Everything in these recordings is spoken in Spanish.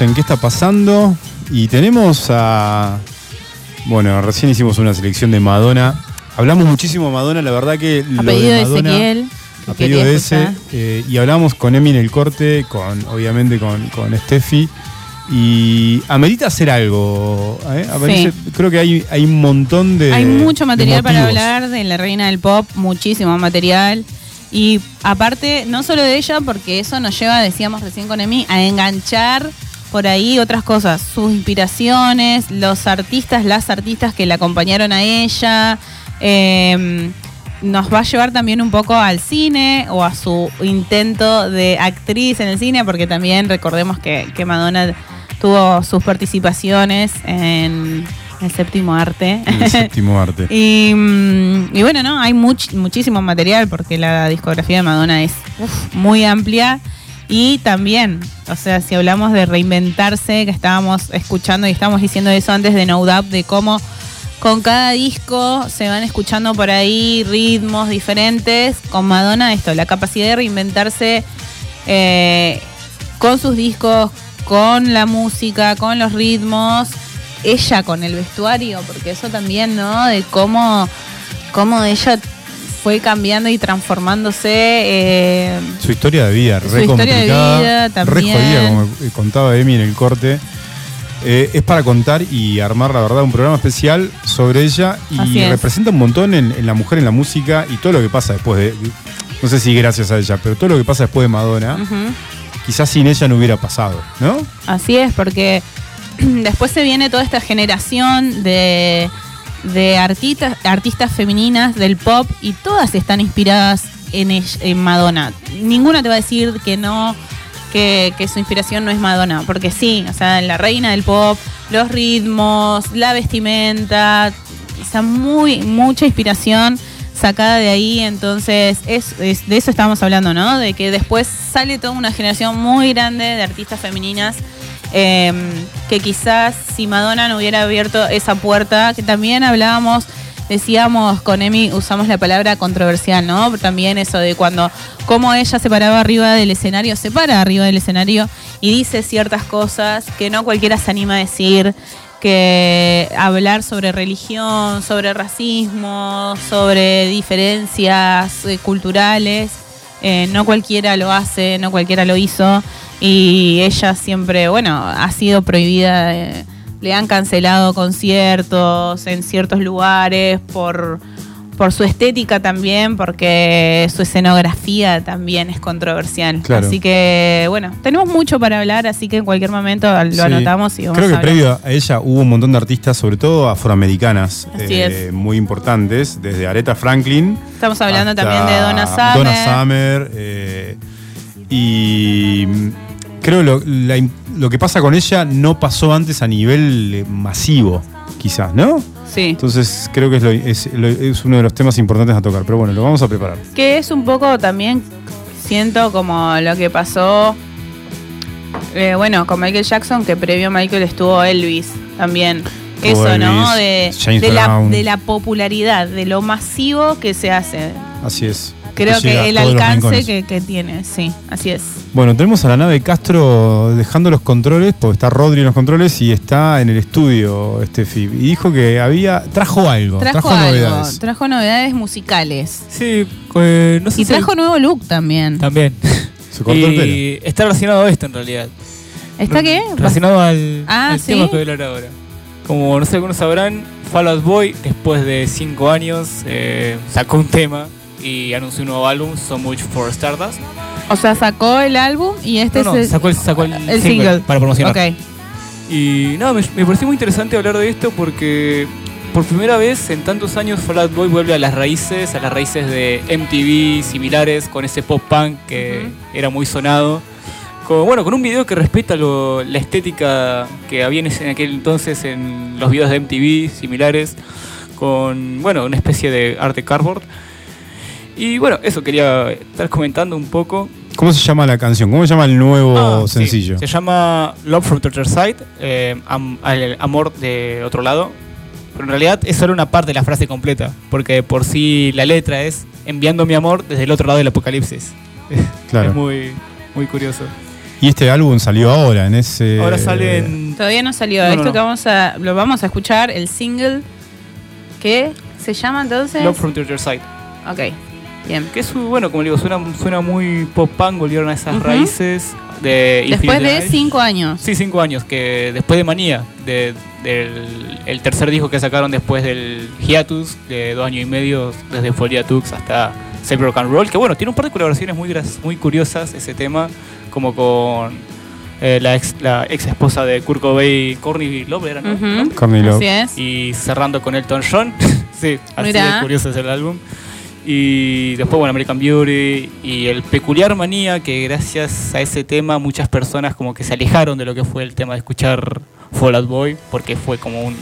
En qué está pasando y tenemos a... Bueno, recién hicimos una selección de Madonna. Hablamos muchísimo de Madonna, la verdad que... A pedido de Ezequiel. A pedido de ese. Eh, y hablamos con Emi en el corte, con obviamente con, con Steffi. Y amerita hacer algo. ¿eh? Creo que hay, hay un montón de. Hay mucho material para hablar de la reina del pop, muchísimo material. Y aparte, no solo de ella, porque eso nos lleva, decíamos recién con Emi, a enganchar por ahí otras cosas, sus inspiraciones, los artistas, las artistas que la acompañaron a ella. Em, nos va a llevar también un poco al cine o a su intento de actriz en el cine, porque también recordemos que, que Madonna tuvo sus participaciones en el séptimo arte. El séptimo arte. Mm, y, bueno, ¿no? Hay muchísimo material porque la discografía de Madonna es muy amplia. Y también, o sea, si hablamos de reinventarse, que estábamos escuchando y estábamos diciendo eso antes de No Doubt, de cómo con cada disco se van escuchando por ahí ritmos diferentes. Con Madonna, esto, la capacidad de reinventarse eh, con sus discos, con la música, con los ritmos ella con el vestuario, porque eso también, ¿no? De cómo, cómo ella fue cambiando y transformándose. Eh, su historia de vida, re su historia de vida también. Re jodida, como contaba Emi en el corte. Eh, es para contar y armar, la verdad, un programa especial sobre ella y representa un montón en, la mujer, en la música y todo lo que pasa después de. No sé si gracias a ella, pero todo lo que pasa después de Madonna, quizás sin ella no hubiera pasado, ¿no? Así es, porque después se viene toda esta generación de, artistas, artistas femeninas del pop y todas están inspiradas en, en Madonna. Ninguna te va a decir que no, que, su inspiración no es Madonna, porque sí, o sea, la reina del pop, los ritmos, la vestimenta, o muy, mucha inspiración sacada de ahí, entonces es, de eso estamos hablando, ¿no? De que después sale toda una generación muy grande de artistas femeninas Em, que quizás si Madonna no hubiera abierto esa puerta, que también hablábamos, decíamos con Emi, usamos la palabra controversial, ¿no? También eso de cuando, como ella se paraba arriba del escenario, se para arriba del escenario y dice ciertas cosas que no cualquiera se anima a decir, que hablar sobre religión, sobre racismo, sobre diferencias eh, culturales, eh, no cualquiera lo hace, no cualquiera lo hizo y ella siempre, bueno, ha sido prohibida, le han cancelado conciertos en ciertos lugares por, por su estética también, porque su escenografía también es controversial. Así que, bueno, tenemos mucho para hablar, así que en cualquier momento lo anotamos y vamos Creo que previo a ella hubo un montón de artistas, sobre todo afroamericanas, eh, muy importantes, desde Aretha Franklin. Estamos hablando también de Donna Summer. Donna Summer. Eh, y creo lo, lo que pasa con ella no pasó antes a nivel eh, masivo, quizás, ¿no? Sí. Entonces creo que es, es, uno de los temas importantes a tocar, pero bueno, lo vamos a preparar. Que es un poco también, siento como lo que pasó, eh, bueno, con Michael Jackson, que previo a Michael estuvo Elvis también. Eso, ¿no? De, la, de la popularidad, de lo masivo que se hace. Así es. Creo que el alcance que, tiene, sí, así es. Bueno, tenemos a la nave Castro dejando los controles, porque está Rodri en los controles y está en el estudio, Steffi. Y dijo que había. Trajo algo, trajo, novedades. Trajo novedades musicales. Sí, eh, no sé Y trajo nuevo look también. También. Se cortó el pelo. Está relacionado a esto en realidad. ¿Está qué? Relacionado al, ah, tema que voy a hablar ahora. Como no sé, algunos sabrán, Fall Out Boy, después de cinco años, eh, sacó un tema y anunció un nuevo álbum, So Much for Stardust. O sea, sacó el álbum y este no, es sacó el, sacó el, single, para promocionar. Okay. Y nada, me, me, pareció muy interesante hablar de esto porque por primera vez en tantos años Fall Out Boy vuelve a las raíces, a las raíces de MTV similares, con ese pop punk que era muy sonado. Con, bueno, con un video que respeta la estética que había en aquel entonces en los videos de MTV similares, con bueno, una especie de arte cardboard. Y bueno, eso quería estar comentando un poco. ¿Cómo se llama la canción? ¿Cómo se llama el nuevo ah, sencillo? Se llama Love from the Other Side, eh, amor de otro lado. Pero en realidad es solo una parte de la frase completa, porque por sí la letra es enviando mi amor desde el otro lado del apocalipsis. Claro. es muy, muy curioso. Y este álbum salió ahora, en ese. Ahora sale en. Todavía no salió. Esto que vamos a. Lo vamos a escuchar, el single. que se llama entonces? Love from the Other Side. Ok. Bien. Que es, bueno, como digo, suena, suena muy pop punk, volvieron a esas raíces de Después de cinco años. Sí, cinco años, que después de Manía, del el tercer disco que sacaron después del Hiatus, de dos años y medio, desde Folia Tux hasta Save Rock and Roll, que bueno, tiene un par de colaboraciones muy, muy curiosas ese tema, como con eh, la, ex, la ex esposa de Kurt Cobain, Courtney Love, ¿era, no? Love. Y cerrando con Elton John. sí, así de curioso es el álbum. Y después, bueno, American Beauty y el peculiar manía que gracias a ese tema muchas personas como que se alejaron de lo que fue el tema de escuchar Fall Out Boy, porque fue como un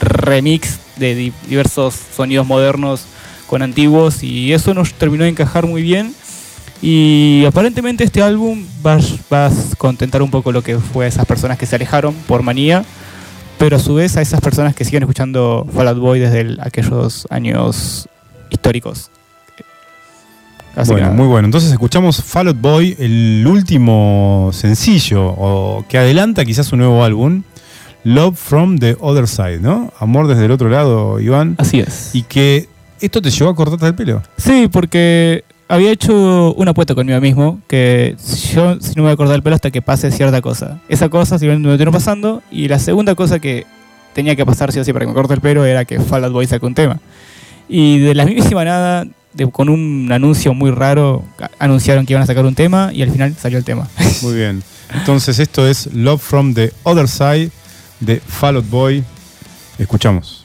remix de diversos sonidos modernos con antiguos y eso nos terminó de encajar muy bien. Y aparentemente este álbum va, a contentar un poco lo que fue a esas personas que se alejaron por manía, pero a su vez a esas personas que siguen escuchando Fall Out Boy desde aquellos años históricos bueno, muy bueno. Entonces escuchamos Fall Out Boy, el último sencillo o que adelanta quizás un nuevo álbum. Love from the Other Side, ¿no? Amor desde el otro lado, Iván. Así es. Y que esto te llevó a cortarte el pelo. Sí, porque había hecho una apuesta conmigo mismo que yo si no me voy a cortar el pelo hasta que pase cierta cosa. Esa cosa si me terminó pasando y la segunda cosa que tenía que pasar sí o sí para que me corte el pelo era que Fall Out Boy saque un tema. Y de la mismísima nada con un anuncio muy raro, anunciaron que iban a sacar un tema y al final salió el tema. Muy bien. Entonces esto es Love from the Other Side de Fall Out Boy. Escuchamos.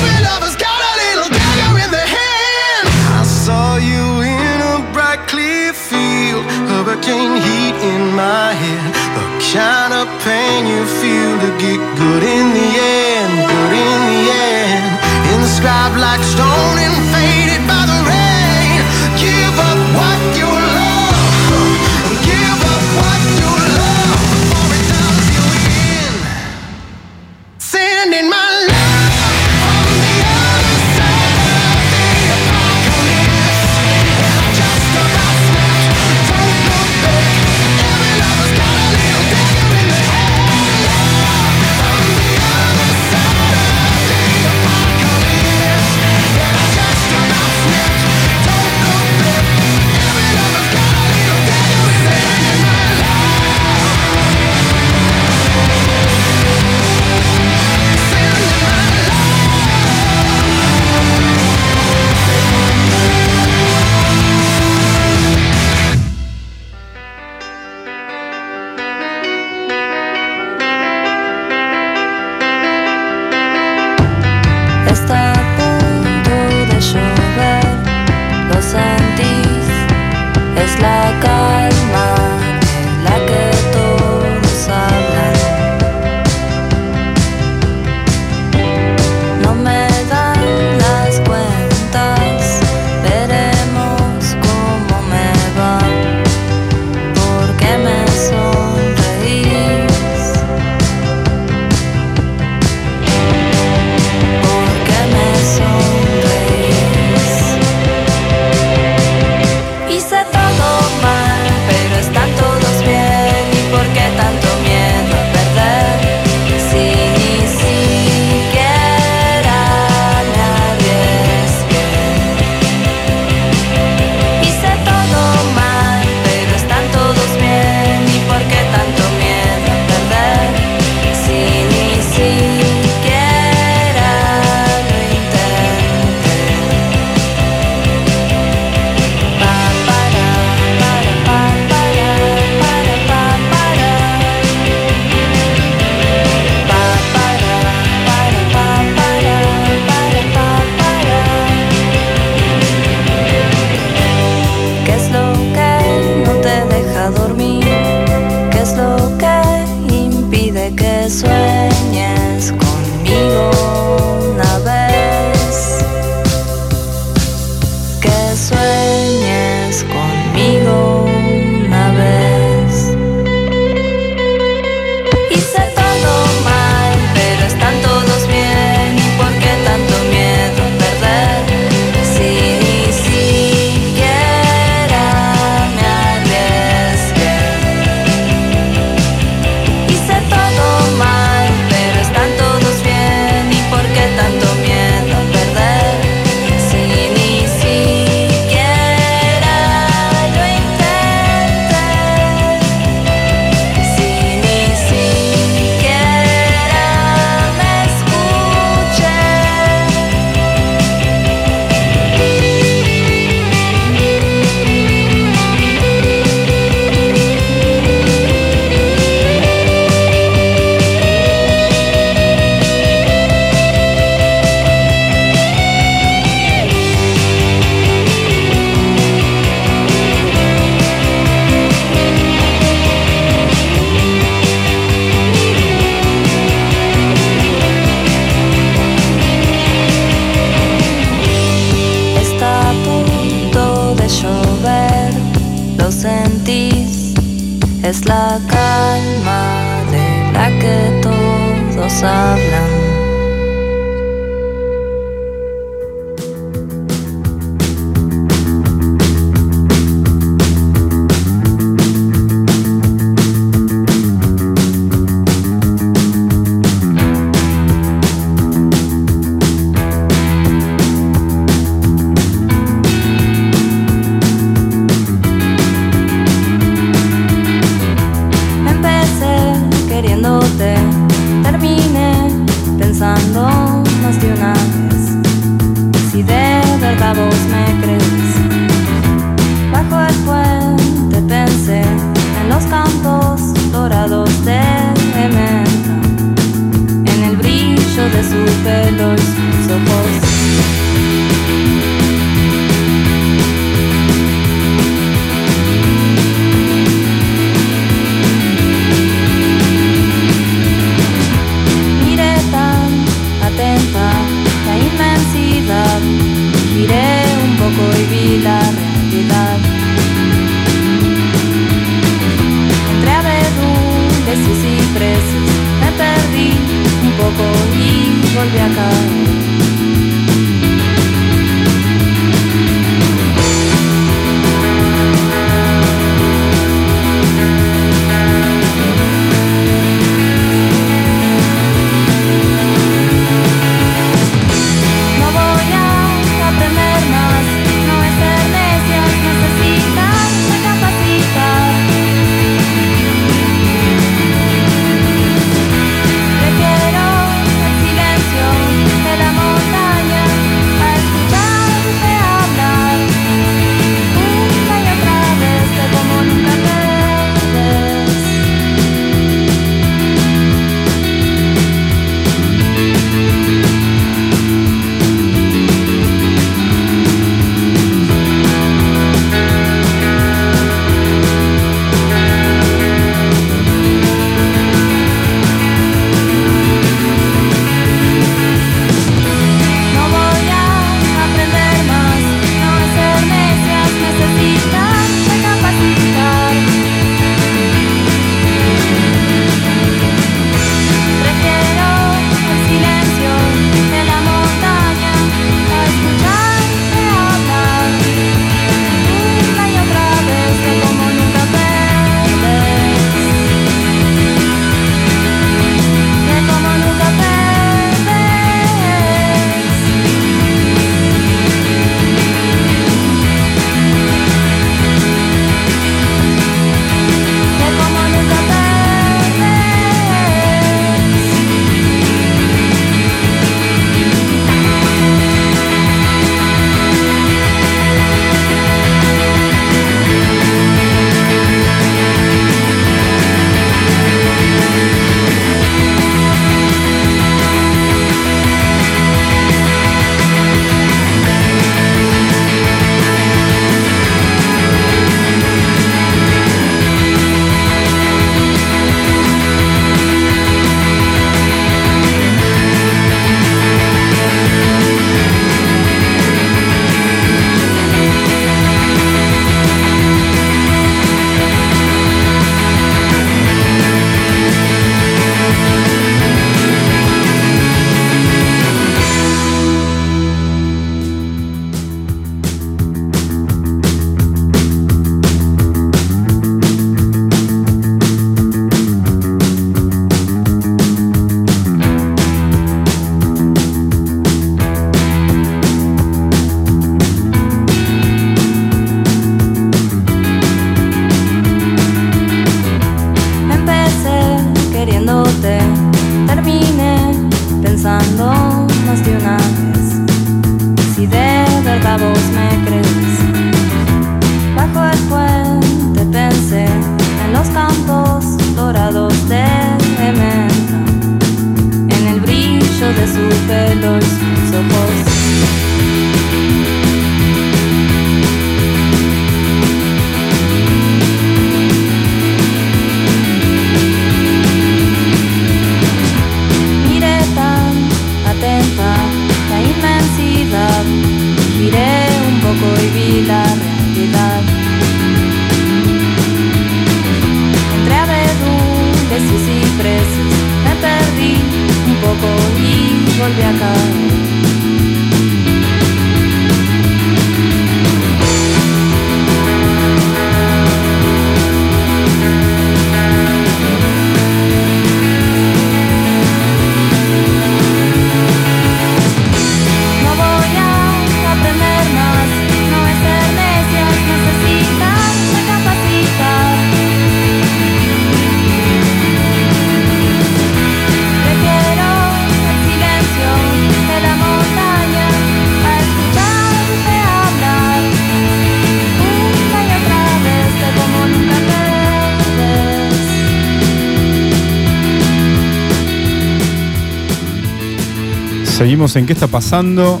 Seguimos en qué está pasando.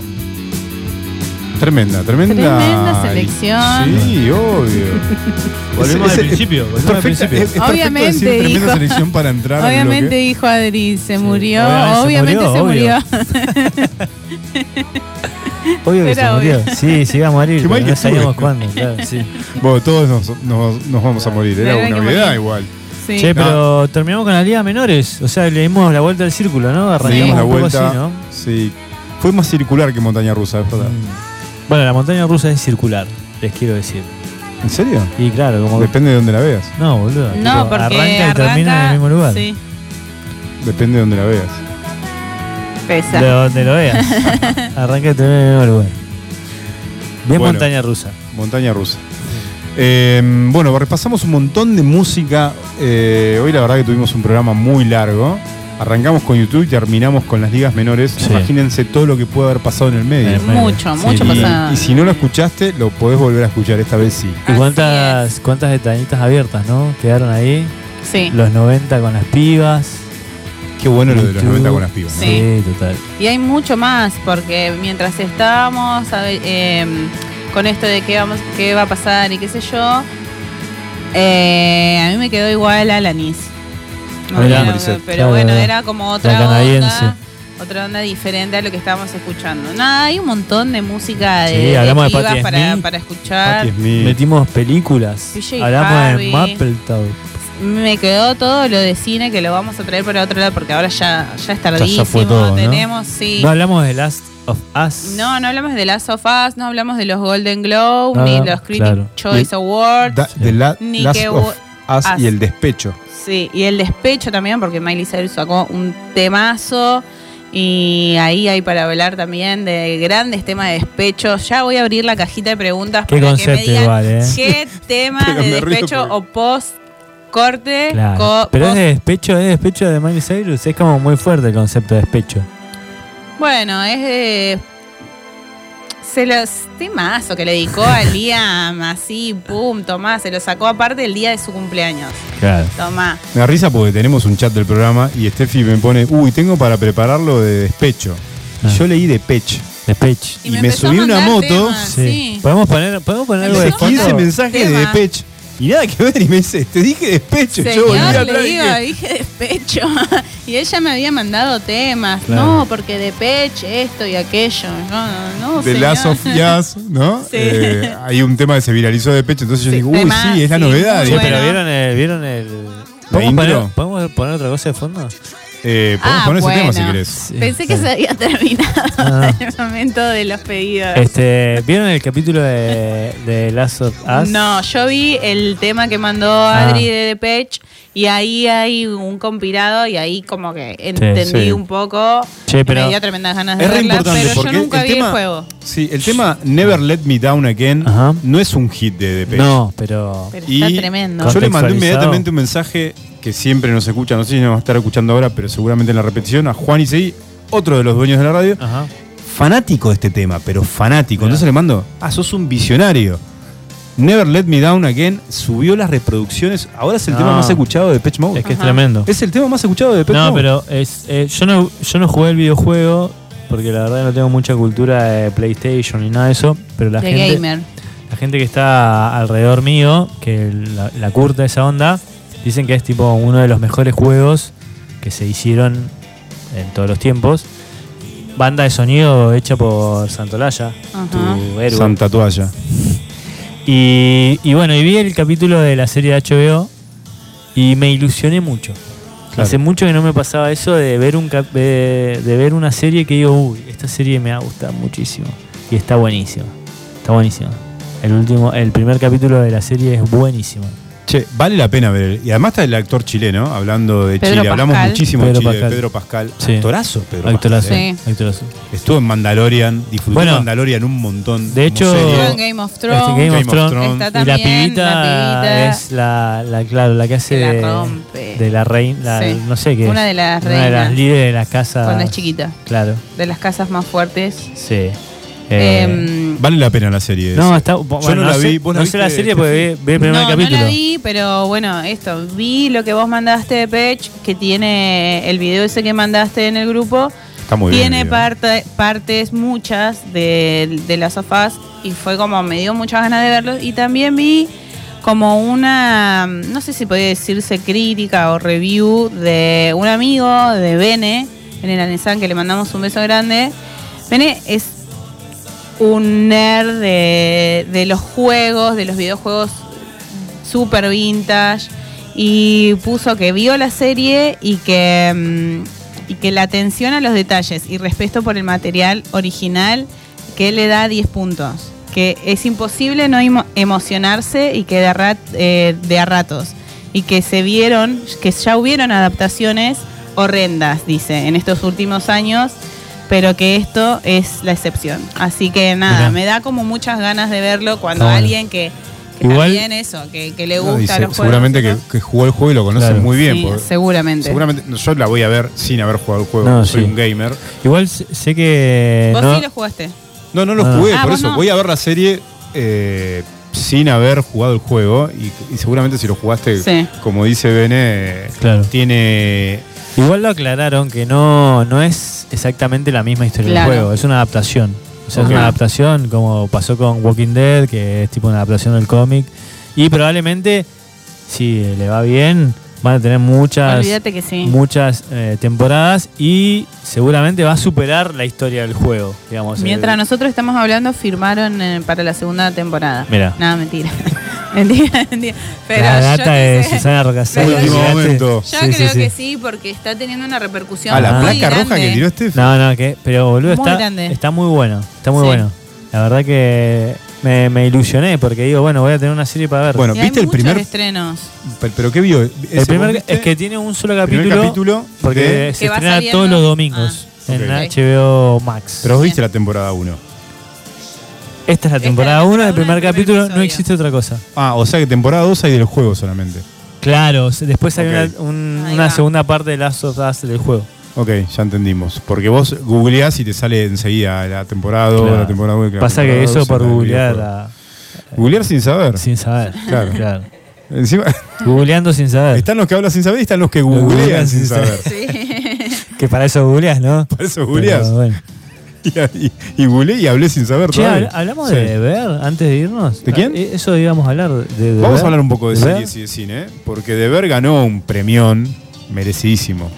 Tremenda, tremenda. Tremenda selección. Sí, obvio. Volvemos al principio. obviamente, decir, tremenda selección para entrar. Obviamente dijo Adri, se murió. Obviamente se murió. Obvio que se murió. Sí, sí iba a morir. no sabíamos cuándo. Claro, sí. Bueno, todos nos, nos, nos vamos a morir. Era una novedad igual. Sí. Che, pero terminamos con la Liga Menores. O sea, le dimos la vuelta al círculo, ¿no? Arrancamos la vuelta. Así, ¿no? Sí. Fue más circular que montaña rusa, es verdad. Mm. Bueno, la montaña rusa es circular, les quiero decir. ¿En serio? Y claro, como. Depende de dónde la veas. No, boludo. No, porque arranca, y termina en el mismo lugar. Sí. Depende de dónde la veas. Pesa. De donde lo veas. arranca y termina en el mismo lugar. Bien montaña rusa. Montaña rusa. Eh, bueno, repasamos un montón de música. Eh, hoy la verdad que tuvimos un programa muy largo. Arrancamos con YouTube y terminamos con las ligas menores. Imagínense todo lo que puede haber pasado en el medio. Mucho, mucho pasado. Y, si no lo escuchaste, lo podés volver a escuchar, esta vez sí. ¿Y cuántas, cuántas detallitas abiertas, no? Quedaron ahí. Sí. Los 90 con las pibas. Qué bueno lo de los 90 con las pibas. Sí. total. Y hay mucho más, porque mientras estábamos eh, con esto de qué, vamos, qué va a pasar y qué sé yo, eh, a mí me quedó igual Alanis. No, pero bueno, era como otra onda, otra onda diferente a lo que estábamos escuchando. Nada, hay un montón de música de, sí, para, para, escuchar. Metimos películas. hablamos de Mappletown me quedó todo lo de cine que lo vamos a traer para otro lado porque ahora ya, ya es tardísimo. Ya, tenemos, ¿no? sí. No hablamos de Last of Us. No, no hablamos de Last of Us, no hablamos de los Golden Globe, ni los Critics Choice Awards. de ni Last of Us y el despecho. Sí, y el despecho también, porque Miley Cyrus sacó un temazo. Y ahí hay para hablar también de grandes temas de despecho. Ya voy a abrir la cajita de preguntas para que me digan ¿eh? qué tema de despecho o post corte. Pero es de despecho, es de despecho de Miley Cyrus. Es como muy fuerte el concepto de despecho. Bueno, es de. Se los temazo que le dedicó a Liam, así, pum, tomá, se lo sacó aparte el día de su cumpleaños. Claro. Tomá. Me da risa porque tenemos un chat del programa y Steffi me pone, uy, tengo para prepararlo de despecho. Y ah. yo leí de pech. Despech. Y, me, subí una moto. sí. ¿Podemos poner, ¿podemos poner algo de 15 mensajes de Despech. Y nada que ver, y me dice, te dije despecho. yo volví a le digo, dije despecho. y ella me había mandado temas. No, porque depeche esto y aquello. No, no, De Last of Jazz, ¿no? Sí. Eh, hay un tema que se viralizó de pecho, entonces yo digo, uy, sí, es la novedad. Sí, pero vieron el. ¿Vieron el ¿Podemos, ¿Podemos poner otra cosa de fondo? Eh, podemos ah, poner ese tema si querés. Pensé que se había terminado ah. el momento de los pedidos. Este, ¿Vieron el capítulo de, de Last of Us? No, yo vi el tema que mandó ah. Adri de Depeche y ahí hay un compilado y ahí como que entendí un poco. Che, pero me dio tremendas ganas de verla, pero yo nunca vi el juego. Sí, el tema Never Let Me Down Again no es un hit de Depeche. No, pero... pero está tremendo. Yo le mandé inmediatamente un mensaje que siempre nos escucha, no sé si nos va a estar escuchando ahora, pero seguramente en la repetición, a Juan Isei, otro de los dueños de la radio, fanático de este tema, pero fanático. Entonces le mando, ah, sos un visionario. Never Let Me Down Again subió las reproducciones. Ahora es el tema más escuchado de Pitch Mode. Es que es tremendo. Es el tema más escuchado de Pitch Mode. No, pero es, eh, yo, no, yo no jugué el videojuego porque la verdad no tengo mucha cultura de PlayStation ni nada de eso. Pero la gente. La gente que está alrededor mío, que la, la curta esa onda, Dicen que es tipo uno de los mejores juegos que se hicieron en todos los tiempos. Banda de sonido hecha por Santolaya, tu héroe. Santa Toalla. Y, bueno, y vi el capítulo de la serie de HBO y me ilusioné mucho. Hace mucho que no me pasaba eso de ver un de, ver una serie que digo, uy, esta serie me ha gustado muchísimo. Y está buenísima. Está buenísima. El último, el primer capítulo de la serie es buenísimo. Che, vale la pena ver. Y además está el actor chileno, hablando de Chile. Hablamos muchísimo de Chile, Pedro Pascal. Sí. Actorazo, Pedro Actorazo. Pascal. Sí. Estuvo en Mandalorian, disfrutó bueno, Mandalorian un montón. De hecho, en Game of Thrones. Game, Game of Thrones. y la pibita, es la, la, claro, la que hace la de, de, la reina, no sé qué. Una de las reinas. Una de las líderes de las casas. Cuando es chiquita. Claro. De las casas más fuertes. Sí. Eh, em, vale la pena la serie. No, está, yo no, la vi. no sé la serie porque vi, el primer capítulo. No la vi, pero bueno, esto. Vi lo que vos mandaste de Pech, que tiene el video ese que mandaste en el grupo. Está muy Tiene parte, partes, muchas, de, de las sofás y fue como, me dio muchas ganas de verlo. Y también vi como una, no sé si podía decirse crítica o review de un amigo de Bene, Bene Lanesan, que le mandamos un beso grande. Bene es un nerd de, los juegos, de los videojuegos super vintage y puso que vio la serie y que, mm, y que la atención a los detalles y respeto por el material original que le da 10 puntos. Que es imposible no emocionarse y que eh, de a ratos. Y que se vieron, que ya hubieron adaptaciones horrendas, dice, en estos últimos años, pero que esto es la excepción. Así que nada, me da como muchas ganas de verlo cuando alguien que Igual, eso, que, le gusta los Seguramente que, jugó el juego y lo conoce muy bien. seguramente. Seguramente yo la voy a ver sin haber jugado el juego. soy un gamer. Igual sé que. ¿Vos no, sí lo jugaste? No, no lo ah. jugué, ah, por eso voy a ver la serie eh, sin haber jugado el juego. Y, seguramente si lo jugaste, como dice Bene, tiene. Igual lo aclararon que no, no es exactamente la misma historia del juego, es una adaptación es una adaptación, como pasó con Walking Dead, que es tipo una adaptación del cómic. Y probablemente, si le va bien, van a tener muchas, muchas eh, temporadas y seguramente va a superar la historia del juego. Digamos, Mientras nosotros estamos hablando, firmaron eh, para la segunda temporada. Mira. Nada, mentira. mentira, mentira. Pero la data de Susana Rocasero. Yo creo que sí, porque está teniendo una repercusión. Ah, la placa roja que tiró este. No, no, que, pero boludo, está, está muy bueno. Está muy bueno. La verdad que me, me, ilusioné porque digo, bueno, voy a tener una serie para ver. Bueno, ¿viste el primer estrenos? Pero, ¿qué vio? El primer es que tiene un solo capítulo, capítulo porque se estrena todos los domingos ah, en HBO Max. Pero viste la temporada 1. Esta es la temporada 1, el primer capítulo, no existe otra cosa. Ah, o sea que temporada 2 hay del juego solamente. Claro, después hay una, una segunda parte de Last of Us del juego. Ok, ya entendimos. Porque vos googleás y te sale enseguida la temporada 2, la temporada 1. Pasa que eso por googlear. Googlear sin saber. Sin saber. Claro. claro. Encima, Googleando sin saber. Están los que hablan sin saber y están los que googlean sin, saber. Sí. que para eso googleás, ¿no? Para eso googleás. Bueno. Y, y, googleé y hablé sin saber che, ¿Hablamos de ver antes de irnos? ¿De quién? Eh, eso íbamos a hablar de, Vamos a hablar un poco de, series y de cine, ¿eh? porque De Ver ganó un premión merecidísimo.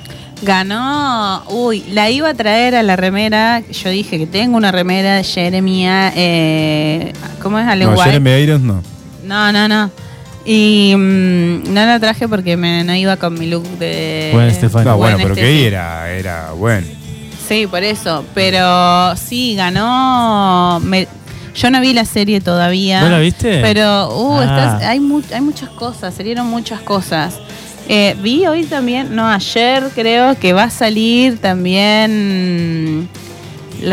Ganó, uy, la iba a traer a la remera. Yo dije que tengo una remera de Jeremy. Eh, ¿Cómo es? Ale no, Jeremy Irons no. No, no, no. Y mm, no la traje porque me, no iba con mi look de. Bueno, Estefano. No, bueno, pero que era, era bueno. Sí, por eso. Pero sí, ganó. yo no vi la serie todavía. ¿No la viste? Pero uh, ah. hay, hay muchas cosas, salieron muchas cosas. Eh, vi hoy también, no, ayer creo que va a salir también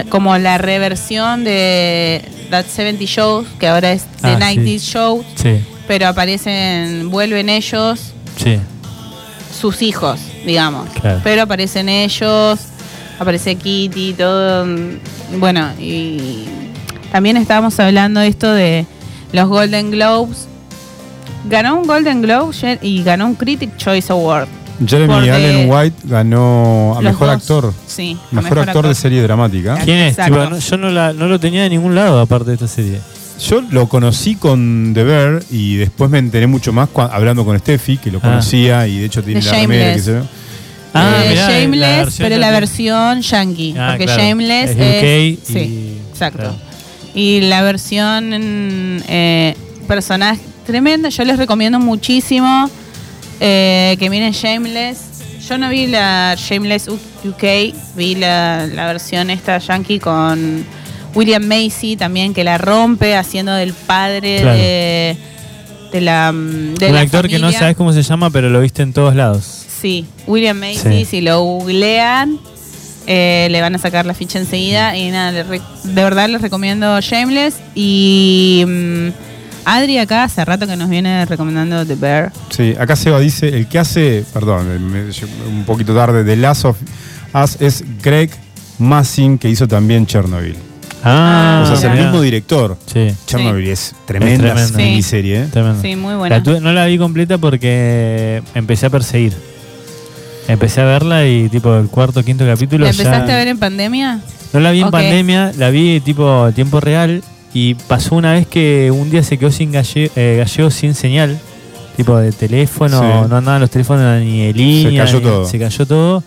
como la reversión de That 70 Shows, que ahora es The 90 Show, pero aparecen, vuelven ellos, sus hijos, digamos. Pero aparecen ellos, aparece Kitty, todo. Bueno, y también estábamos hablando esto de los Golden Globes ganó un Golden Globe y ganó un Critic Choice Award. Jeremy Allen White ganó a mejor actor. Sí, mejor, actor, de serie dramática. ¿Quién es? yo no, lo tenía de ningún lado aparte de esta serie. Yo lo conocí con The Bear y después me enteré mucho más hablando con Steffi, que lo ah. conocía y de hecho tiene la remera que se ve. Ah, eh, Shameless, pero la versión yankee. Ah, porque Shameless es. sí, exacto. Y la versión eh, personaje tremenda, yo les recomiendo muchísimo eh, que miren Shameless. Yo no vi la Shameless UK, vi la, versión esta yankee con William Macy también, que la rompe haciendo del padre de, de la. De Un actor que no sabes cómo se llama, pero lo viste en todos lados. Sí, William Macy, si lo googlean, eh, le van a sacar la ficha enseguida. Y nada, de verdad les recomiendo Shameless. Y. Mm, Adri acá hace rato que nos viene recomendando The Bear. Sí, acá Seba dice, el que hace, perdón, un poquito tarde, The Last of Us es Greg Massing, que hizo también Chernobyl. Ah, o sea, es el mismo director. Sí. Chernobyl es tremenda, miniserie. ¿eh? Sí, muy buena. no la vi completa porque empecé a perseguir. Empecé a verla y tipo el cuarto, quinto capítulo. ¿La empezaste a ver en pandemia? No la vi en pandemia, la vi tipo tiempo real y pasó una vez que un día se quedó sin eh, gallego, sin señal, tipo de teléfono, no andaban los teléfonos ni de línea. Se cayó todo. Se cayó todo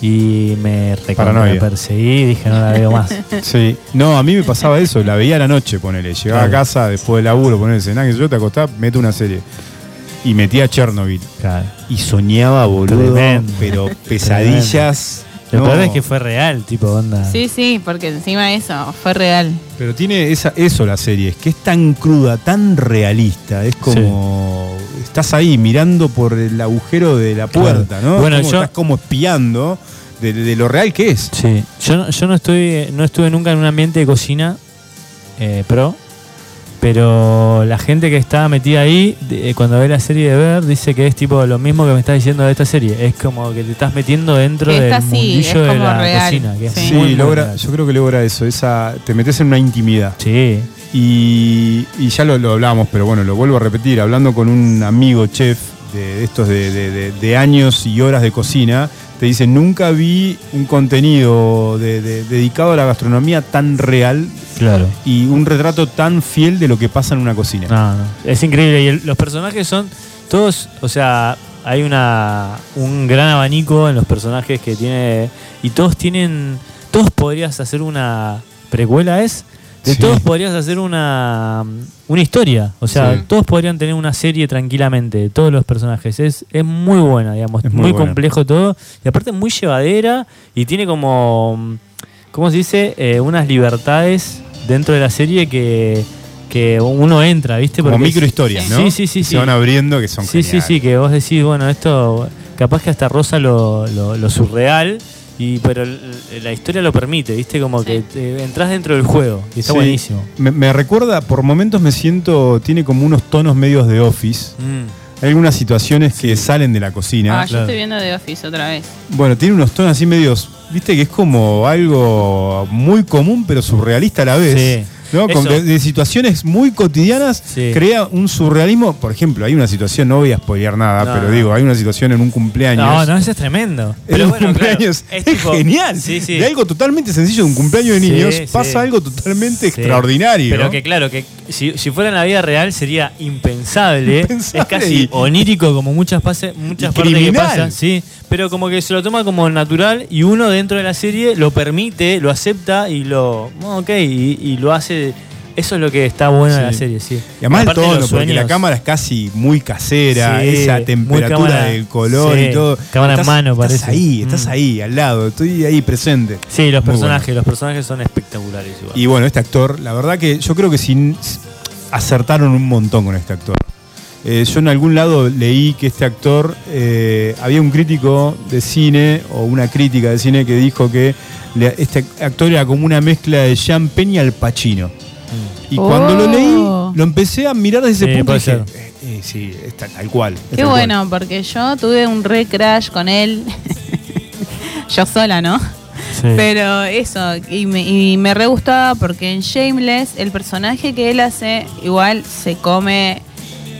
y me, me perseguí y dije no la veo más. Sí, no, a mí me pasaba eso, la veía a la noche, ponele. Llegaba a casa después del laburo, ponele que yo te acostaba, meto una serie. Y metía Chernobyl. Y soñaba, boludo, pero pesadillas. Lo peor es que fue real, tipo onda. Sí, sí, porque encima eso, fue real. Pero tiene esa, eso la serie, es que es tan cruda, tan realista. Es como. Estás ahí mirando por el agujero de la puerta, ¿no? Bueno, yo, estás como espiando de, lo real que es. Sí. Yo, yo no estoy, no estuve nunca en un ambiente de cocina eh, pro pero la gente que está metida ahí, eh, cuando ve la serie de Ver, dice que es tipo lo mismo que me estás diciendo de esta serie. Es como que te estás metiendo dentro del mundillo de la cocina. sí, logra, yo creo que logra eso. Esa, te metes en una intimidad. Sí. Y, ya lo, lo hablábamos, pero bueno, lo vuelvo a repetir. Hablando con un amigo chef de, estos de años y horas de cocina, te dice, nunca vi un contenido dedicado a la gastronomía tan real claro. y un retrato tan fiel de lo que pasa en una cocina. Es increíble. Y los personajes son todos, o sea, hay una un gran abanico en los personajes que tiene y todos tienen, todos podrías hacer una precuela, ¿es? De todos podrías hacer una, una historia. O sea, todos podrían tener una serie tranquilamente, todos los personajes. Es, es muy buena, digamos. Es muy, complejo todo. Y aparte muy llevadera y tiene como, ¿cómo se dice? Eh, unas libertades dentro de la serie que, que uno entra, ¿viste? Como microhistorias, ¿no? Sí, sí, sí. Se van abriendo que son Sí, sí, sí, que vos decís, bueno, esto capaz que hasta rosa lo, lo, lo surreal y, pero la historia lo permite, ¿viste? Como que entras dentro del juego y está buenísimo. Me, recuerda, por momentos me siento, tiene como unos tonos medios de Office. Mm. Hay algunas situaciones que salen de la cocina. Ah, yo estoy viendo de Office otra vez. Bueno, tiene unos tonos así medios, viste que es como algo muy común pero surrealista a la vez. Sí. ¿No? de, situaciones muy cotidianas crea un surrealismo. Por ejemplo, hay una situación, no voy a spoilear nada, pero digo, hay una situación en un cumpleaños. No, no, eso es tremendo. En un cumpleaños es, genial. de algo totalmente sencillo, de un cumpleaños de niños, pasa algo totalmente extraordinario. Pero que claro, que si, fuera en la vida real sería impensable. Es casi onírico como muchas, pase, muchas partes que pasan. Sí, pero como que se lo toma como natural y uno dentro de la serie lo permite, lo acepta y lo. Ok, y lo hace eso es lo que está bueno en la serie, sí. Y además el tono, porque la cámara es casi muy casera, esa temperatura del color y todo. Cámara en mano, estás parece. ahí, estás mm. ahí, al lado, estoy ahí presente. Sí, los personajes, los personajes son espectaculares. Y bueno, este actor, la verdad que yo creo que sin, acertaron un montón con este actor. Eh, yo en algún lado leí que este actor, eh, había un crítico de cine o una crítica de cine que dijo que este actor era como una mezcla de Jean Penn y Al Pacino. Y cuando lo leí, oh. lo empecé a mirar desde ese punto y dije, eh, eh, sí, está tal cual. Qué bueno, porque yo tuve un re crash con él. yo sola, ¿no? Pero eso, y me, y me re gustaba porque en Shameless el personaje que él hace igual se come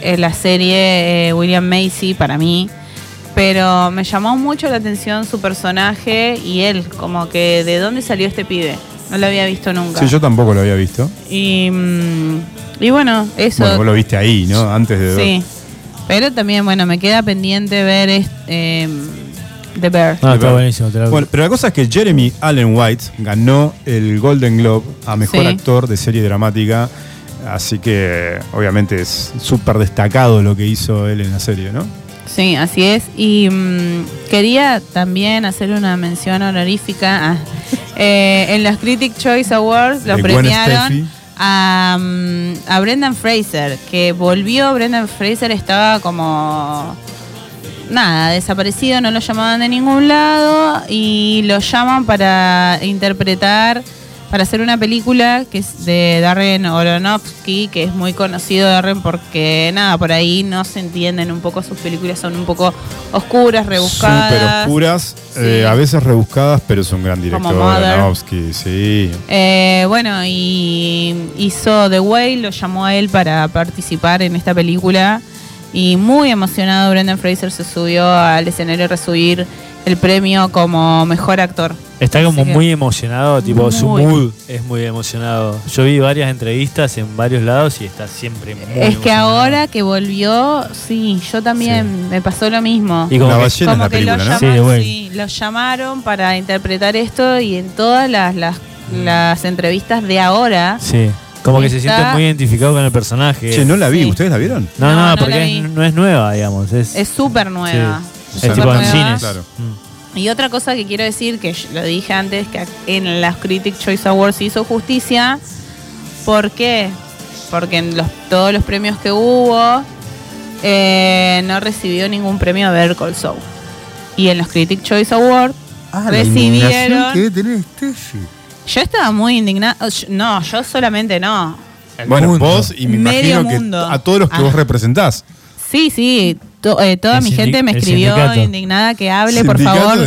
en la serie eh, William Macy para mí. Pero me llamó mucho la atención su personaje y él, como que de dónde salió este pibe. No lo había visto nunca. Sí, yo tampoco lo había visto. Y, mm, y bueno, eso. Bueno, vos lo viste ahí, ¿no? Antes de. Sí. Pero también, bueno, me queda pendiente ver eh, The Bear. Ah, está buenísimo. bueno, pero la cosa es que Jeremy Allen White ganó el Golden Globe a mejor actor de serie dramática. Así que, obviamente, es súper destacado lo que hizo él en la serie, ¿no? Sí, así es. Y mm, quería también hacer una mención honorífica. Eh, en los Critic Choice Awards lo premiaron mm, a, Brendan Fraser, que volvió. Brendan Fraser estaba como. Nada, desaparecido, no lo llamaban de ningún lado y lo llaman para interpretar para hacer una película que es de Darren Aronofsky, que es muy conocido Darren porque nada, por ahí no se entienden un poco sus películas, son un poco oscuras, rebuscadas. Súper oscuras, eh, a veces rebuscadas, pero es un gran director, Aronofsky, sí. Eh, bueno, y hizo The Way, lo llamó a él para participar en esta película. Y muy emocionado, Brendan Fraser se subió al escenario a recibir el premio como mejor actor. Está como muy emocionado, tipo su mood es muy emocionado. Yo vi varias entrevistas en varios lados y está siempre muy Es que ahora que volvió, sí, yo también me pasó lo mismo. Y como, que, como que lo, llamaron para interpretar esto y en todas las, las, entrevistas de ahora. Sí. Como que se siente muy identificado con el personaje. Che, no la vi, ¿ustedes la vieron? No, no, porque no es nueva, digamos. Es súper nueva. Es tipo en cines. Claro. Mm. Y otra cosa que quiero decir, que lo dije antes, que en las Critic Choice Awards hizo justicia. ¿Por qué? Porque en los, todos los premios que hubo eh, no recibió ningún premio a Call Saul. Y en los Critic Choice Awards ah, recibieron... que tener Yo estaba muy indignada. No, yo solamente no. bueno, vos y me imagino que a todos los que vos ah. representás. Sí, sí, eh, toda mi gente me escribió indignada que hable, por favor,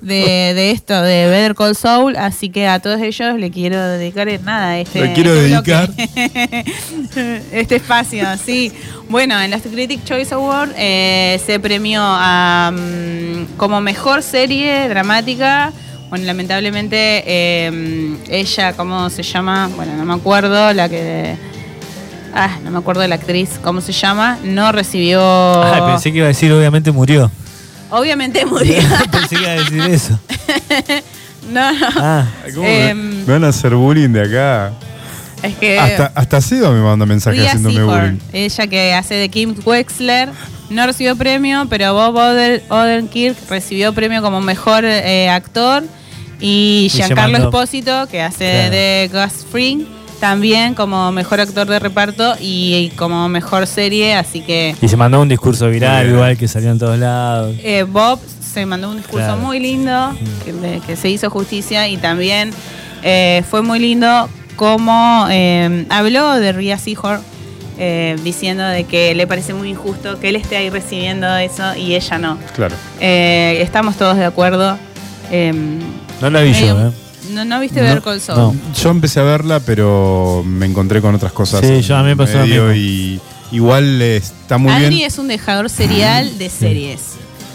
de, esto, de Better Call Soul. Así que a todos ellos le quiero dedicar nada este, le quiero este dedicar este espacio. Sí, bueno, en la Critic Choice Award eh, se premió a, mm, como mejor serie dramática. Bueno, lamentablemente eh, ella, ¿cómo se llama? Bueno, no me acuerdo, la que ah, no me acuerdo de la actriz, ¿cómo se llama? No recibió. Ah, pensé que iba a decir, obviamente murió. Obviamente murió. pensé que iba a decir eso. no, no. Ah. Em, me van a hacer bullying de acá. Es que. Hasta, hasta Sido me manda mensajes haciéndome bullying. Ella que hace de Kim Wexler. No recibió premio, pero Bob Odenkirk recibió premio como mejor eh, actor. Y Giancarlo Espósito, que hace de Gus Fring, también como mejor actor de reparto y, como mejor serie, así que... Y se mandó un discurso viral, igual que salió en todos lados. Eh, Bob se mandó un discurso muy lindo, que, se hizo justicia y también eh, fue muy lindo como eh, habló de Ria Seahorn, diciendo de que le parece muy injusto que él esté ahí recibiendo eso y ella no. Claro. estamos todos de acuerdo. no la vi yo, ¿eh? No, no viste ver Call Saul. Yo empecé a verla, pero me encontré con otras cosas. Sí, yo a mí me pasó medio y igual está muy Andy bien. es un dejador serial de series.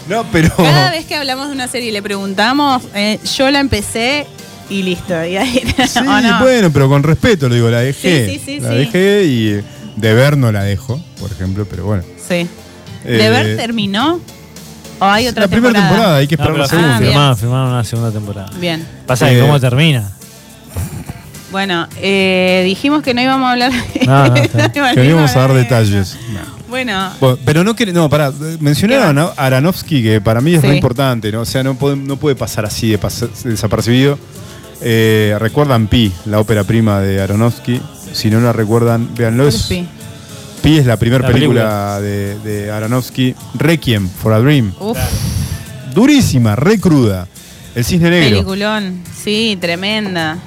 No, pero. Cada vez que hablamos de una serie y le preguntamos, eh, yo la empecé y listo. Y ahí, sí, bueno, pero con respeto lo digo, la dejé. Sí, sí, sí. La dejé y de ver no la dejo, por ejemplo, pero bueno. Sí. ¿De ver eh, terminó? ¿O hay otra la primera temporada, hay que esperar la segunda. Ah, firmaron, una segunda temporada. Bien. Pasa que cómo termina. Bueno, eh, dijimos que no íbamos a hablar. No, no, que íbamos a dar detalles. Bueno. Pero no quiere, no, pará, mencionaron a Aronofsky, que para mí es muy importante, ¿no? O sea, no puede, no puede pasar así de desapercibido. Eh, recuerdan Pi, la ópera prima de Aronofsky. Si no la recuerdan, véanlo. Es, Pi es la primera película, De, Aronofsky. Requiem for a Dream. Uf. Durísima, re cruda. El cisne negro. Peliculón, sí, tremenda.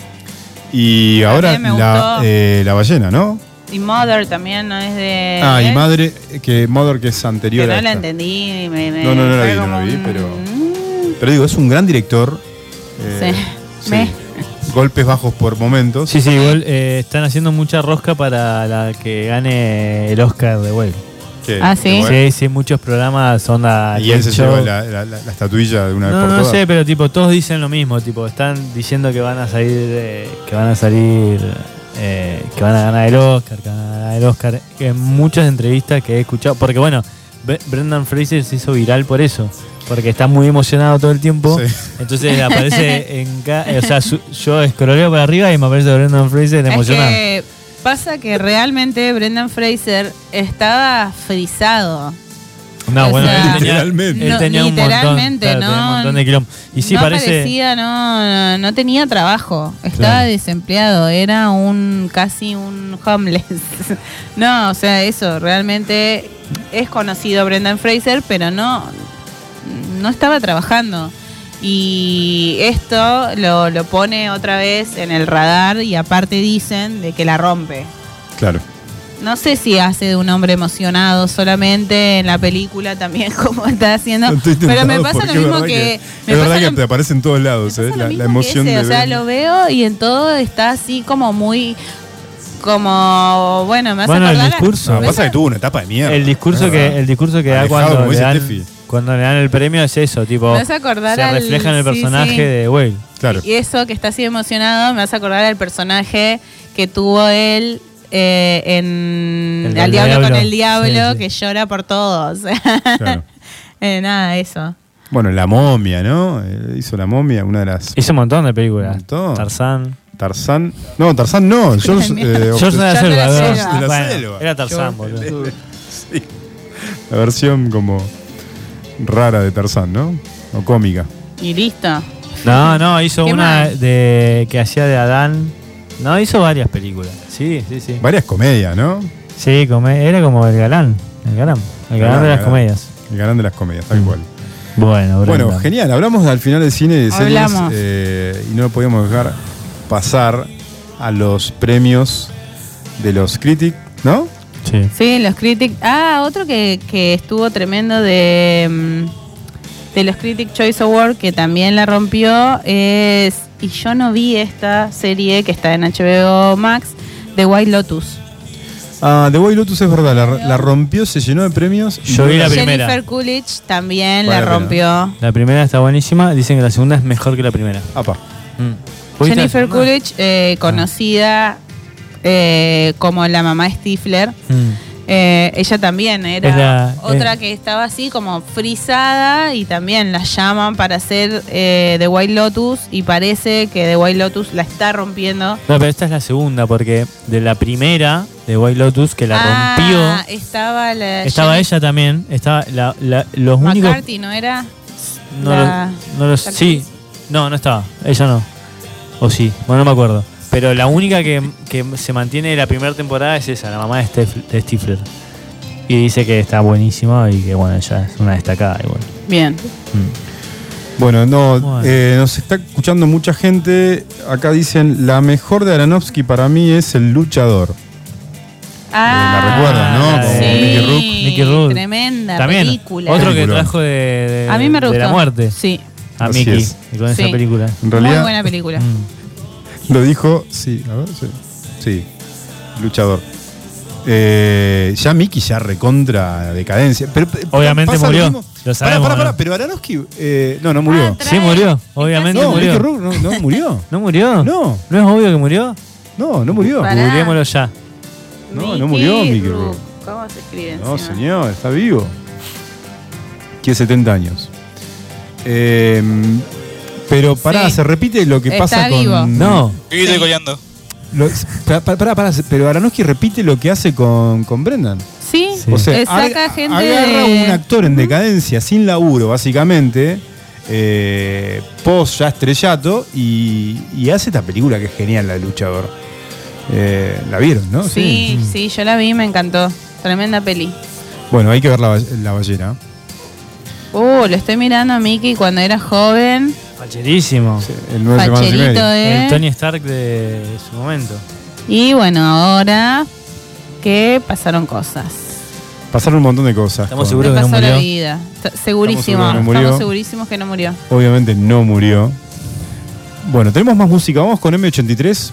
Y ahora la, eh, la, ballena, ¿no? Y Mother también, ¿no? Es de. Ah, y Madre, que Mother que es anterior que no la entendí. Me, me no, no, no la vi, no la vi, pero. Pero digo, es un gran director. Eh, sí. Me golpes bajos por momentos. Sí, sí, igual eh, están haciendo mucha rosca para la que gane el Oscar de vuelta. Ah, sí. Sí, sí, muchos programas onda. Y él se lleva la, estatuilla de una vez por todas. No sé, pero tipo, todos dicen lo mismo, tipo, están diciendo que van a salir, que van a salir, eh, que van a ganar el Oscar, que van a ganar el Oscar. En muchas entrevistas que he escuchado, porque bueno, Brendan Fraser se hizo viral por eso porque está muy emocionado todo el tiempo. Entonces aparece en. O sea, yo escroleo para arriba y me aparece Brendan Fraser emocionado. que pasa que realmente Brendan Fraser estaba frisado. No, bueno, él tenía, literalmente. Él tenía un montón, no, de kilómetros. Y sí, no parece. no, no tenía trabajo. Estaba desempleado. Era un casi un homeless. no, o sea, eso. Realmente es conocido Brendan Fraser, pero no no estaba trabajando. Y esto lo, lo pone otra vez en el radar y aparte dicen de que la rompe. Claro. No sé si hace de un hombre emocionado solamente en la película también como está haciendo. pero me pasa lo mismo que, Es verdad que te aparece en todos lados, eh, la, emoción de. O sea, lo veo y en todo está así como muy como bueno, me hace bueno, acordar el discurso. pasa que tuvo una etapa de mierda. El discurso que el discurso que da cuando le, dan, cuando le dan el premio es eso, tipo me hace acordar se refleja en el personaje de Whale. Claro. Y eso que está así emocionado me hace acordar al personaje que tuvo él eh, en el Al diablo, con el diablo que llora por todos. Claro. eh, nada, eso. Bueno, La Momia, ¿no? Eh, hizo La Momia, una de las... Hizo un montón de películas. Tarzán. Tarzán. No, Tarzán no. George, eh, George de la Selva. De la selva. Era Tarzán, boludo. Sí. La versión como rara de Tarzán, ¿no? O cómica. Y listo. No, no, hizo una de que hacía de Adán. No, hizo varias películas. Sí, sí, sí. Varias comedias, ¿no? Sí, era como el galán. El galán. El galán, de las comedias. El galán de las comedias, tal mm. cual. Bueno, bueno, genial. Hablamos al final del cine de series eh, y no lo podíamos dejar pasar a los premios de los Critics, ¿no? Sí. Sí, los Critics. Ah, otro que, estuvo tremendo de, mm, de los Critic Choice Awards, que también la rompió, es. Y yo no vi esta serie que está en HBO Max, de White Lotus. Ah, The White Lotus es verdad, la, rompió, se llenó de premios. Yo vi la primera. Jennifer Coolidge también la rompió. La primera está buenísima, dicen que la segunda es mejor que la primera. Apa. Mm. Jennifer Coolidge, eh, conocida eh, como la mamá Stifler. Mm. Eh, ella también era otra que estaba así como frisada y también la llaman para hacer eh, The White Lotus y parece que The White Lotus la está rompiendo. No, pero esta es la segunda porque de la primera de White Lotus que la ah, rompió estaba estaba ella también estaba la, los McCarthy no era no, no sí no no estaba ella no o sí bueno no me acuerdo pero la única que, se mantiene de la primera temporada es esa, la mamá de, Stifler. Y dice que está buenísima y que bueno, ella es una destacada igual. Bien. Mm. Bueno, no, eh, nos está escuchando mucha gente. Acá dicen, la mejor de Aronofsky para mí es El Luchador. Ah, la recuerdan, ¿no? Como Mickey Rook. Mickey Rook. Tremenda También, película. Otro que trajo de, a mí me de la muerte. Sí. A Mickey, con esa película. En realidad, Muy buena película. Mm. Lo dijo, sí, a ver, sí. Sí, luchador. Eh, ya Mickey ya recontra decadencia. Pero, obviamente murió. Lo, sabemos. Para, para, pero Aronofsky. Eh, no, no murió. Ah, sí, murió. Obviamente no, murió. no, no, murió. ¿No murió? No. ¿No es obvio que murió? No, no murió. Muriémoslo ya. No, no murió Mickey Rourke. ¿Cómo se escribe? No, señor, está vivo. Tiene 70 años. Eh, pero pará, se repite lo que pasa con. No. Estoy goleando. pará, pará, pero Aronofsky repite lo que hace con, con Brendan. Sí, o sea, saca gente agarra un actor en decadencia, sin laburo, básicamente, eh, post ya estrellato, y, y, hace esta película que es genial, La Luchador. Eh, ¿La vieron, no? Sí, sí, yo la vi, me encantó. Tremenda peli. Bueno, hay que ver la, la ballena. Uh, lo estoy mirando a Mickey cuando era joven. Facherísimo. el Facherito, ¿eh? El Tony Stark de su momento. Y bueno, ahora que pasaron cosas. Pasaron un montón de cosas. Estamos seguros que no murió. La vida. Segurísimo. Estamos, segurísimos que no murió. Obviamente no murió. Bueno, tenemos más música. Vamos con M83,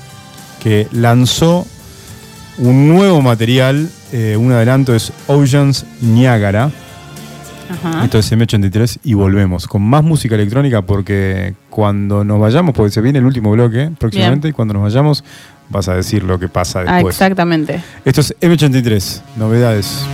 que lanzó un nuevo material. Eh, un adelanto es Oceans Niagara. Esto es M83 y volvemos con más música electrónica porque cuando nos vayamos, porque se viene el último bloque próximamente, y cuando nos vayamos vas a decir lo que pasa ah, después. exactamente. Esto es M83, novedades.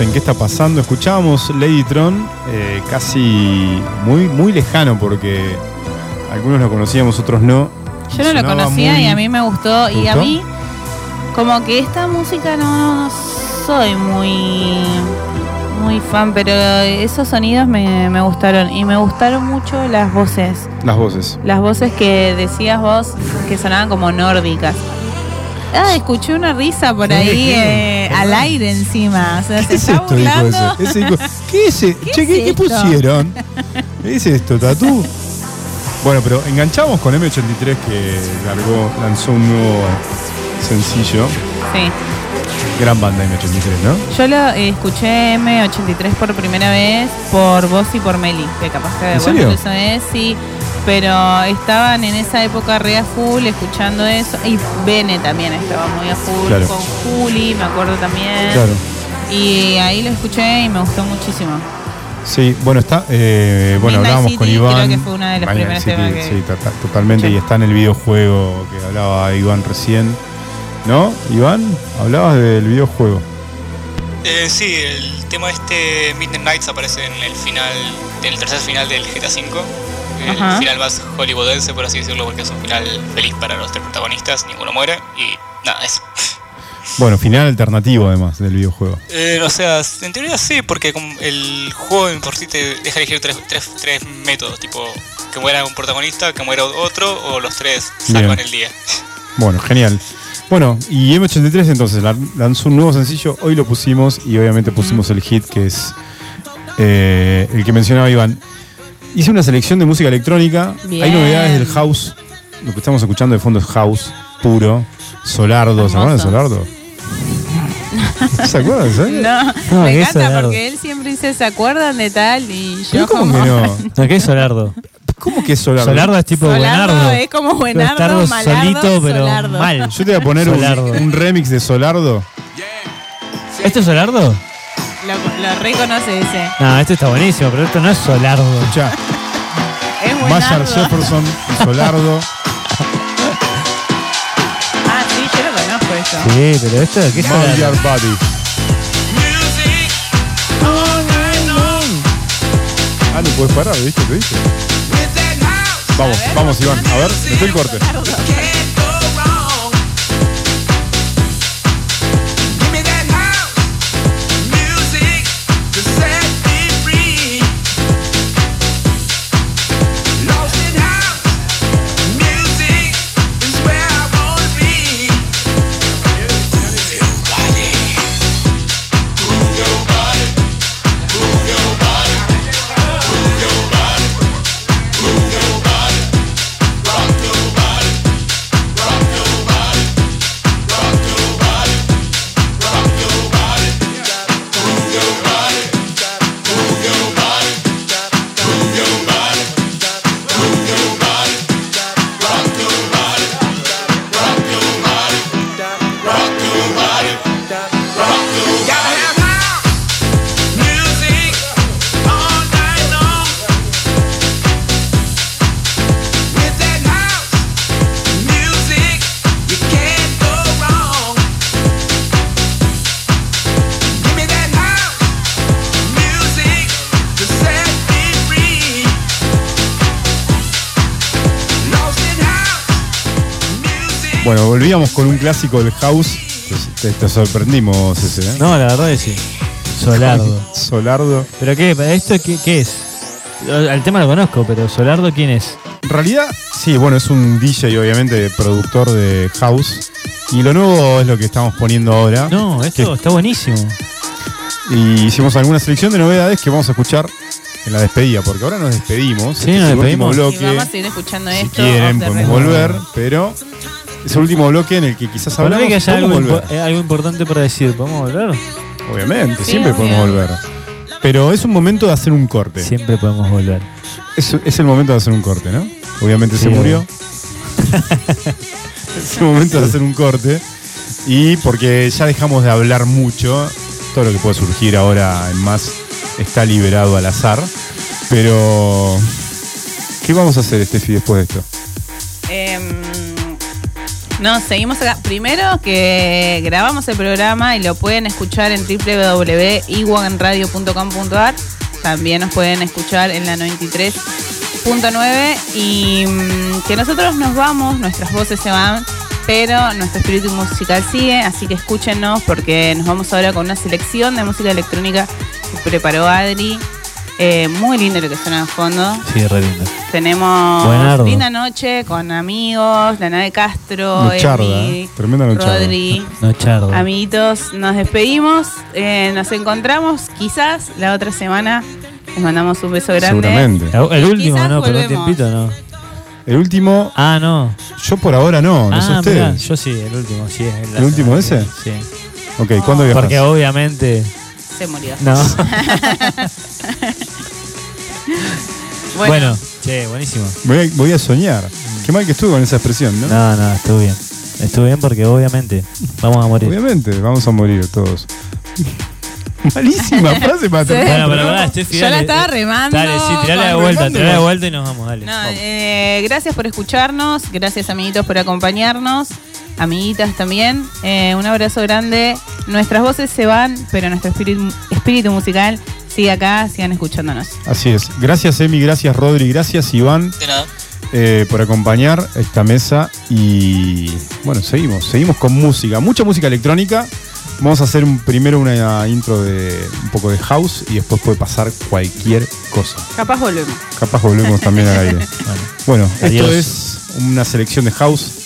En qué está pasando. Escuchábamos Lady Tron, eh, casi muy, muy lejano porque algunos lo conocíamos, otros no. Yo no lo conocía y a mí me gustó. Y a mí, como que esta música no, soy muy muy fan, pero esos sonidos me, me, gustaron y me gustaron mucho las voces. Las voces. Las voces que decías vos que sonaban como nórdicas. Ah, escuché una risa por ahí eh, al aire encima. O sea, se está esto, burlando. Ese, ¿Qué es ese? che, ¿qué, ¿qué pusieron? ¿Qué es esto, Tatú? Bueno, pero enganchamos con M83 que largó, lanzó un nuevo sencillo. Sí. Gran banda M83, ¿no? Yo lo eh, escuché M83 por primera vez por vos y por Meli, que capaz que ¿En serio? eso es, sí. Pero estaban en esa época re a full escuchando eso. Y Bene también estaba muy a full con Juli, me acuerdo también. Claro. Y ahí lo escuché y me gustó muchísimo. Sí, bueno, está. Eh, bueno, hablábamos con Iván. Creo que fue una de las primeras temas que... Sí, totalmente. Y está en el videojuego que hablaba Iván recién. ¿No? Iván, hablabas del videojuego. Eh, sí, el tema este Midnight Nights aparece en el final, en el tercer final del GTA V. El final más hollywoodense, por así decirlo, porque es un final feliz para los tres protagonistas, ninguno muere y nada, eso. Bueno, final alternativo además del videojuego. Eh, o sea, en teoría sí, porque el juego por sí te deja elegir tres, métodos, tipo que muera un protagonista, que muera otro, o los tres salvan el día. Bueno, genial. Bueno, y M83 entonces lanzó un nuevo sencillo, hoy lo pusimos y obviamente pusimos el hit que es eh, el que mencionaba Iván. Hice una selección de música electrónica, hay novedades del house, lo que estamos escuchando de fondo es house puro, Solardo, ¿se acuerdan de Solardo? ¿Se acuerdan? No, me encanta porque él siempre dice, ¿se acuerdan de tal? Y yo ¿Cómo que no? ¿Qué es Solardo? ¿Cómo que es Solardo? Solardo es tipo Solardo Buenardo. es como Buenardo, Malardo, solito, pero mal. Yo te voy a poner un, remix de Solardo. ¿Esto es Solardo? Lo, lo reconoce ese. No, esto está buenísimo, pero esto no es Solardo. Escucha. Es Buenardo. Marshall Jefferson Solardo. ah, sí, yo lo conozco eso. Sí, pero esto ¿qué es Solardo? Body. Ah, no puedes parar, ¿viste? ¿Te dije? Vamos, vamos, Iván. A ver, mete el corte. Bueno, con un clásico del house. Te, sorprendimos ese, ¿eh? No, la verdad es sí. Solardo. Solardo. ¿Pero qué? ¿Esto qué, es? El tema lo conozco, pero Solardo, ¿quién es? En realidad, sí, bueno, es un DJ, obviamente, productor de house. Y lo nuevo es lo que estamos poniendo ahora. No, esto está buenísimo. Y hicimos alguna selección de novedades que vamos a escuchar en la despedida, porque ahora nos despedimos. Sí, este nos despedimos. Bloque. Y vamos a seguir escuchando esto. Si quieren, podemos volver, pero es el último bloque en el que quizás hablamos. que haya algo, eh, algo, importante para decir. ¿Podemos volver? Obviamente, siempre podemos volver. Pero es un momento de hacer un corte. Siempre podemos volver. Es, es el momento de hacer un corte, ¿no? Obviamente se murió. es el momento de hacer un corte. Y porque ya dejamos de hablar mucho, todo lo que puede surgir ahora en más está liberado al azar. Pero, ¿qué vamos a hacer, Steffi, después de esto? Eh, No, seguimos acá. Primero que grabamos el programa y lo pueden escuchar en www.iwanradio.com.ar. También nos pueden escuchar en la 93.9 y mm, que nosotros nos vamos, nuestras voces se van, pero nuestro espíritu musical sigue, así que escúchenos porque nos vamos ahora con una selección de música electrónica que preparó Adri eh, muy lindo lo que suena de fondo. Sí, re lindo. Tenemos linda noche con amigos, la nave Castro, Nocharda, ¿eh? tremenda Rodri, Nocharda. amiguitos. Nos despedimos, eh, nos encontramos quizás la otra semana. Les mandamos un beso grande. Seguramente. El último, ¿no? Por un tiempito, ¿no? El último. Ah, no. Yo por ahora no, no sé ah, ustedes. yo sí, el último, sí. ¿El último ese? Sí. Ok, ¿cuándo viajas? Porque obviamente. Se murió. No. Bueno, che, buenísimo. Voy a, soñar. Qué mal que estuvo con esa expresión, ¿no? No, no, estuvo bien. Estuvo bien porque obviamente vamos a morir. Obviamente, vamos a morir todos. Malísima frase para terminar. Bueno, pero estoy Yo la estaba remando. Dale, sí, tirale de vuelta, tirale de vuelta y nos vamos, dale. No, eh, gracias por escucharnos, gracias amiguitos por acompañarnos, amiguitas también. Eh, un abrazo grande. Nuestras voces se van, pero nuestro espíritu, espíritu musical sigue acá, sigan escuchándonos. Así es. Gracias, Emi, gracias, Rodri, gracias, Iván. De nada. Eh, por acompañar esta mesa y bueno, seguimos, seguimos con música, mucha música electrónica. Vamos a hacer un, primero una intro de un poco de house y después puede pasar cualquier cosa. Capaz volvemos. Capaz volvemos también al aire. Bueno, esto es una selección de house